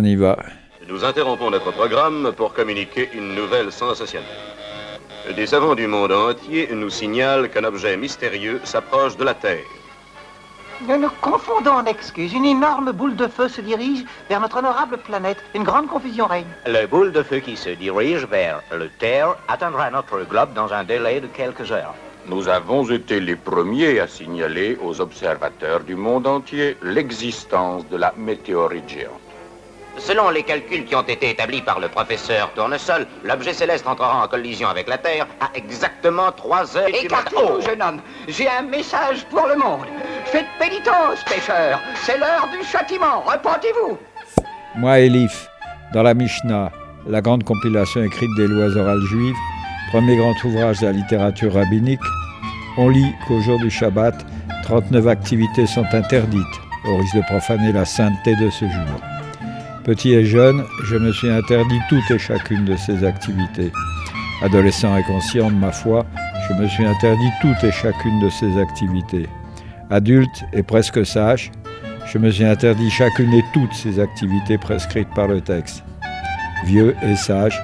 On y va. Nous interrompons notre programme pour communiquer une nouvelle sensationnelle. Des savants du monde entier nous signalent qu'un objet mystérieux s'approche de la Terre. Nous nous confondons en excuses. Une énorme boule de feu se dirige vers notre honorable planète. Une grande confusion règne. Le boule de feu qui se dirige vers le Terre atteindra notre globe dans un délai de quelques heures. Nous avons été les premiers à signaler aux observateurs du monde entier l'existence de la météorite géante. Selon les calculs qui ont été établis par le professeur Tournesol, l'objet céleste entrera en collision avec la Terre à exactement 3 heures matin. Écartez-vous, Oh, jeune homme. J'ai un message pour le monde. Faites pénitence, pêcheurs. C'est l'heure du châtiment. Repentez-vous. Moi, Elif, dans la Mishnah, la grande compilation écrite des lois orales juives, premier grand ouvrage de la littérature rabbinique, on lit qu'au jour du Shabbat, 39 activités sont interdites, au risque de profaner la sainteté de ce jour. Petit et jeune, je me suis interdit toutes et chacune de ces activités. Adolescent et conscient de ma foi, je me suis interdit toutes et chacune de ces activités. Adulte et presque sage, je me suis interdit chacune et toutes ces activités prescrites par le texte. Vieux et sage,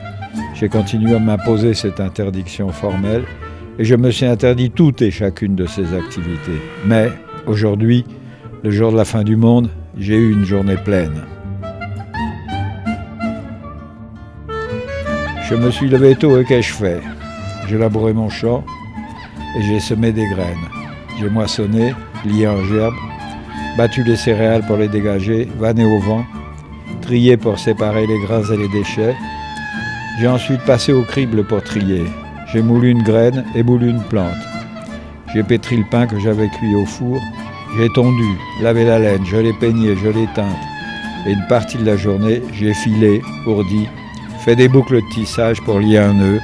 j'ai continué à m'imposer cette interdiction formelle et je me suis interdit toutes et chacune de ces activités. Mais aujourd'hui, le jour de la fin du monde, j'ai eu une journée pleine. Je me suis levé tôt et qu'ai-je fait? J'ai labouré mon champ et j'ai semé des graines. J'ai moissonné, lié en gerbe, battu les céréales pour les dégager, vanné au vent, trié pour séparer les grains et les déchets. J'ai ensuite passé au crible pour trier. J'ai moulu une graine et moulu une plante. J'ai pétri le pain que j'avais cuit au four. J'ai tondu, lavé la laine, je l'ai peigné, je l'ai teinte. Et une partie de la journée, j'ai filé, ourdi, fait des boucles de tissage pour lier un nœud,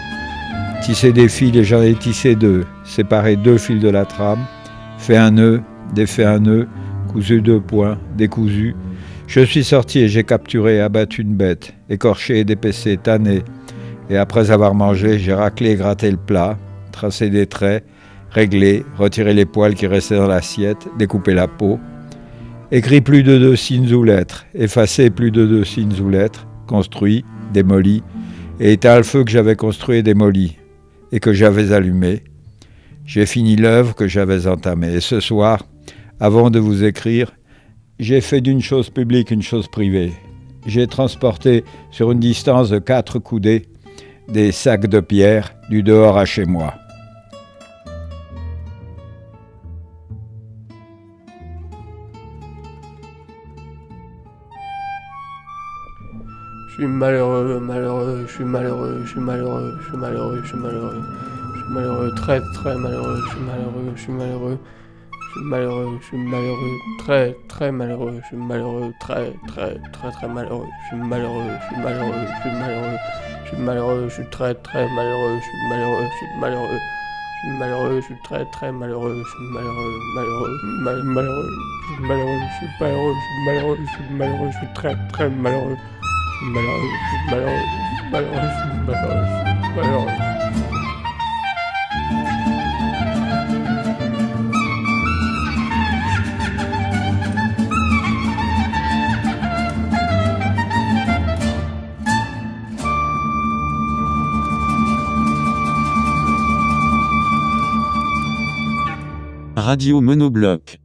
tissé des fils et j'en ai tissé deux, séparé deux fils de la trame, fait un nœud, défait un nœud, cousu deux points, décousu. Je suis sorti et j'ai capturé et abattu une bête, écorché et dépecé, tanné. Et après avoir mangé, j'ai raclé et gratté le plat, tracé des traits, réglé, retiré les poils qui restaient dans l'assiette, découpé la peau, écrit plus de deux signes ou lettres, effacé plus de deux signes ou lettres, construit, démoli, et éteint le feu que j'avais construit et démoli, et que j'avais allumé. J'ai fini l'œuvre que j'avais entamée. Et ce soir, avant de vous écrire, j'ai fait d'une chose publique une chose privée. J'ai transporté sur une distance de quatre coudées des sacs de pierre du dehors à chez moi. Je suis malheureux, malheureux, je suis malheureux, je suis malheureux, je suis malheureux, je suis malheureux. Je suis malheureux, très très malheureux, je suis malheureux, je suis malheureux. Je suis malheureux, je suis malheureux, très très malheureux, je suis malheureux, très très très très malheureux. Je suis malheureux, je suis malheureux, je suis malheureux. Je suis malheureux, je suis très très malheureux, je suis malheureux, je suis malheureux. Je suis malheureux, je suis très très malheureux, je suis malheureux, malheureux, mal- malheureux, je suis malheureux, je suis malheureux, je suis malheureux, je suis malheureux, je suis très très malheureux. Radio Monobloc.